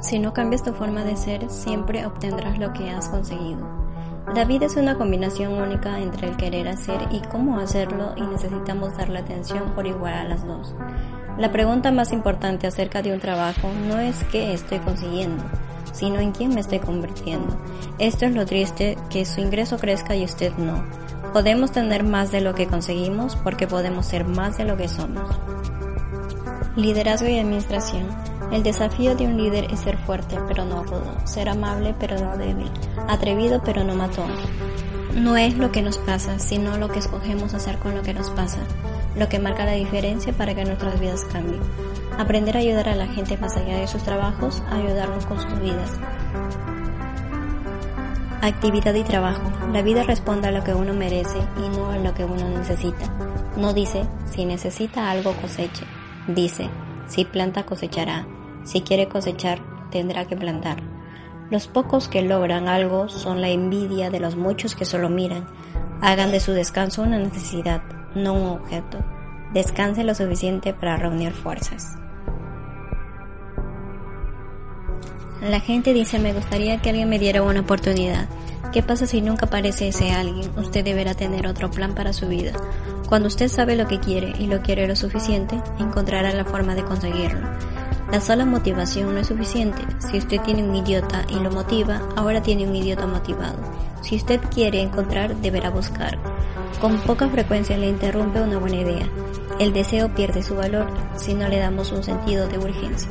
Si no cambias tu forma de ser, siempre obtendrás lo que has conseguido. La vida es una combinación única entre el querer hacer y cómo hacerlo y necesitamos darle atención por igual a las dos. La pregunta más importante acerca de un trabajo no es qué estoy consiguiendo, sino en quién me estoy convirtiendo. Esto es lo triste, que su ingreso crezca y usted no. Podemos tener más de lo que conseguimos porque podemos ser más de lo que somos. Liderazgo y administración. El desafío de un líder es ser fuerte pero no rudo, ser amable pero no débil, atrevido pero no matón. No es lo que nos pasa, sino lo que escogemos hacer con lo que nos pasa, lo que marca la diferencia para que nuestras vidas cambien. Aprender a ayudar a la gente más allá de sus trabajos, ayudarnos con sus vidas. Actividad y trabajo. La vida responde a lo que uno merece y no a lo que uno necesita. No dice, si necesita algo coseche. Dice, si planta cosechará. Si quiere cosechar, tendrá que plantar. Los pocos que logran algo son la envidia de los muchos que solo miran. Hagan de su descanso una necesidad, no un objeto. Descanse lo suficiente para reunir fuerzas. La gente dice me gustaría que alguien me diera una oportunidad. ¿Qué pasa si nunca aparece ese alguien? Usted deberá tener otro plan para su vida. Cuando usted sabe lo que quiere y lo quiere lo suficiente, encontrará la forma de conseguirlo. La sola motivación no es suficiente. Si usted tiene un idiota y lo motiva, ahora tiene un idiota motivado. Si usted quiere encontrar, deberá buscar. Con poca frecuencia le interrumpe una buena idea. El deseo pierde su valor si no le damos un sentido de urgencia.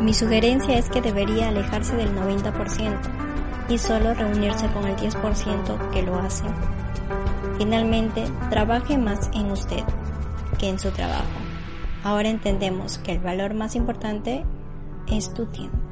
Mi sugerencia es que debería alejarse del 90% y solo reunirse con el 10% que lo hace. Finalmente, trabaje más en usted que en su trabajo. Ahora entendemos que el valor más importante es tu tiempo.